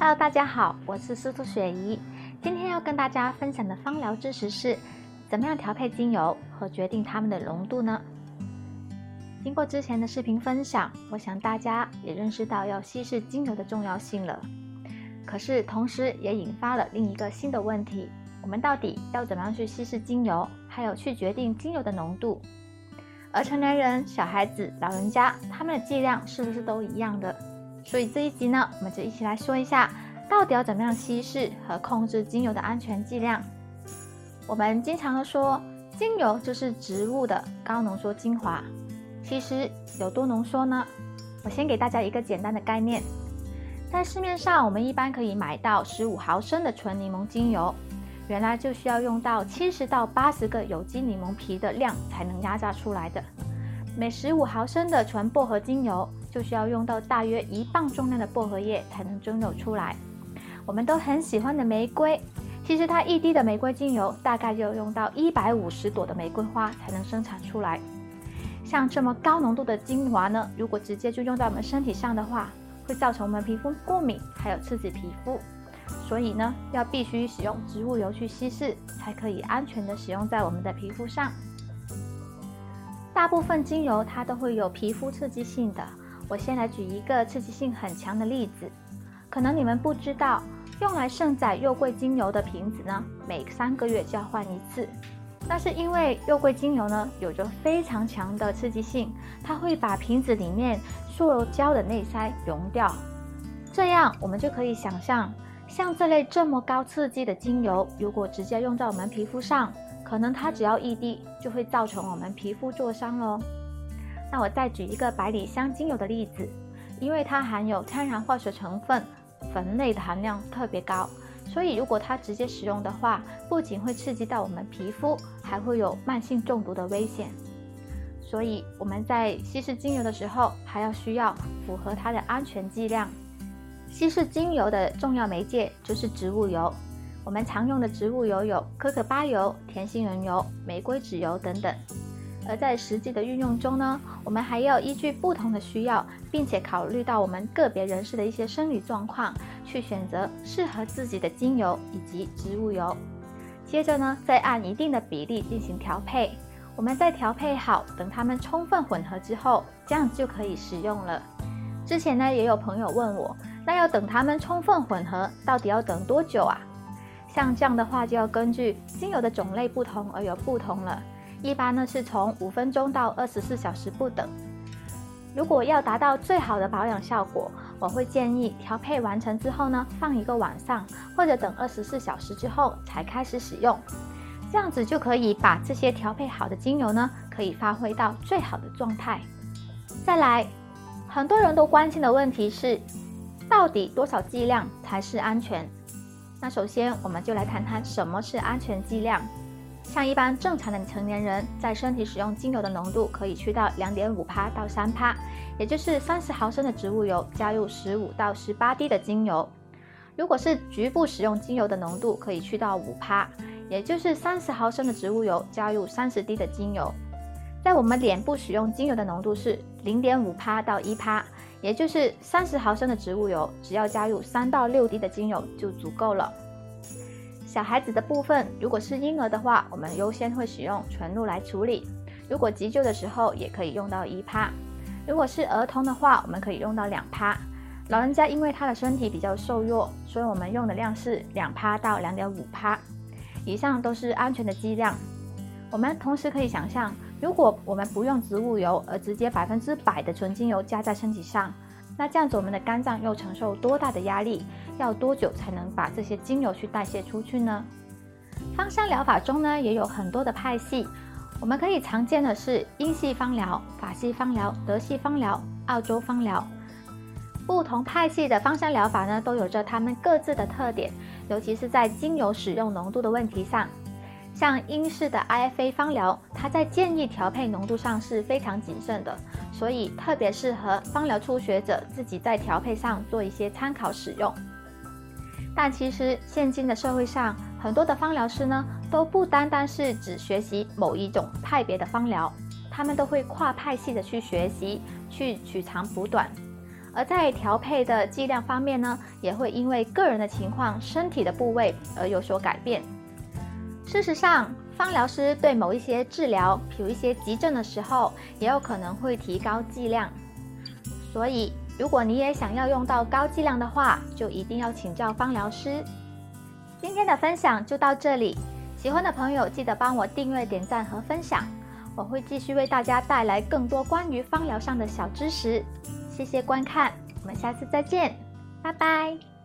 Hello，大家好，我是司徒雪怡。今天要跟大家分享的芳疗知识是，怎么样调配精油和决定它们的浓度呢？经过之前的视频分享，我想大家也认识到要稀释精油的重要性了。可是同时也引发了另一个新的问题：我们到底要怎么样去稀释精油，还有去决定精油的浓度？而成年人、小孩子、老人家，他们的剂量是不是都一样的？所以这一集呢，我们就一起来说一下，到底要怎么样稀释和控制精油的安全剂量。我们经常说，精油就是植物的高浓缩精华。其实有多浓缩呢？我先给大家一个简单的概念，在市面上我们一般可以买到十五毫升的纯柠檬精油，原来就需要用到七十到八十个有机柠檬皮的量才能压榨出来的。每十五毫升的纯薄荷精油，就需要用到大约一磅重量的薄荷叶才能蒸馏出来。我们都很喜欢的玫瑰，其实它一滴的玫瑰精油大概就要用到一百五十朵的玫瑰花才能生产出来。像这么高浓度的精华呢，如果直接就用在我们身体上的话，会造成我们皮肤过敏，还有刺激皮肤。所以呢，要必须使用植物油去稀释，才可以安全的使用在我们的皮肤上。大部分精油它都会有皮肤刺激性的。我先来举一个刺激性很强的例子，可能你们不知道，用来盛载肉桂精油的瓶子呢，每三个月就要换一次。那是因为肉桂精油呢，有着非常强的刺激性，它会把瓶子里面塑胶的内塞溶掉。这样我们就可以想象，像这类这么高刺激的精油，如果直接用在我们皮肤上，可能它只要一滴就会造成我们皮肤灼伤喽。那我再举一个百里香精油的例子，因为它含有天然化学成分，酚类的含量特别高，所以如果它直接使用的话，不仅会刺激到我们皮肤，还会有慢性中毒的危险。所以我们在稀释精油的时候，还要需要符合它的安全剂量。稀释精油的重要媒介就是植物油，我们常用的植物油有可可巴油、甜杏仁油、玫瑰籽油等等。而在实际的运用中呢，我们还要依据不同的需要，并且考虑到我们个别人士的一些生理状况，去选择适合自己的精油以及植物油。接着呢，再按一定的比例进行调配。我们再调配好，等它们充分混合之后，这样就可以使用了。之前呢，也有朋友问我，那要等它们充分混合，到底要等多久啊？像这样的话，就要根据精油的种类不同而有不同了。一般呢是从五分钟到二十四小时不等。如果要达到最好的保养效果，我会建议调配完成之后呢，放一个晚上，或者等二十四小时之后才开始使用。这样子就可以把这些调配好的精油呢，可以发挥到最好的状态。再来，很多人都关心的问题是，到底多少剂量才是安全？那首先我们就来谈谈什么是安全剂量。像一般正常的成年人，在身体使用精油的浓度可以去到两点五趴到三趴，也就是三十毫升的植物油加入十五到十八滴的精油。如果是局部使用精油的浓度可以去到五趴，也就是三十毫升的植物油加入三十滴的精油。在我们脸部使用精油的浓度是零点五趴到一趴，也就是三十毫升的植物油只要加入三到六滴的精油就足够了。小孩子的部分，如果是婴儿的话，我们优先会使用纯露来处理。如果急救的时候，也可以用到一趴。如果是儿童的话，我们可以用到两趴。老人家因为他的身体比较瘦弱，所以我们用的量是两趴到两点五趴。以上都是安全的剂量。我们同时可以想象，如果我们不用植物油，而直接百分之百的纯精油加在身体上。那这样子，我们的肝脏又承受多大的压力？要多久才能把这些精油去代谢出去呢？芳香疗法中呢，也有很多的派系，我们可以常见的是英系芳疗、法系芳疗、德系芳疗、澳洲芳疗。不同派系的芳香疗法呢，都有着他们各自的特点，尤其是在精油使用浓度的问题上。像英式的 IFA 芳疗，它在建议调配浓度上是非常谨慎的，所以特别适合芳疗初学者自己在调配上做一些参考使用。但其实现今的社会上，很多的芳疗师呢，都不单单是只学习某一种派别的芳疗，他们都会跨派系的去学习，去取长补短。而在调配的剂量方面呢，也会因为个人的情况、身体的部位而有所改变。事实上，芳疗师对某一些治疗比如一些急症的时候，也有可能会提高剂量。所以，如果你也想要用到高剂量的话，就一定要请教芳疗师。今天的分享就到这里，喜欢的朋友记得帮我订阅、点赞和分享。我会继续为大家带来更多关于芳疗上的小知识。谢谢观看，我们下次再见，拜拜。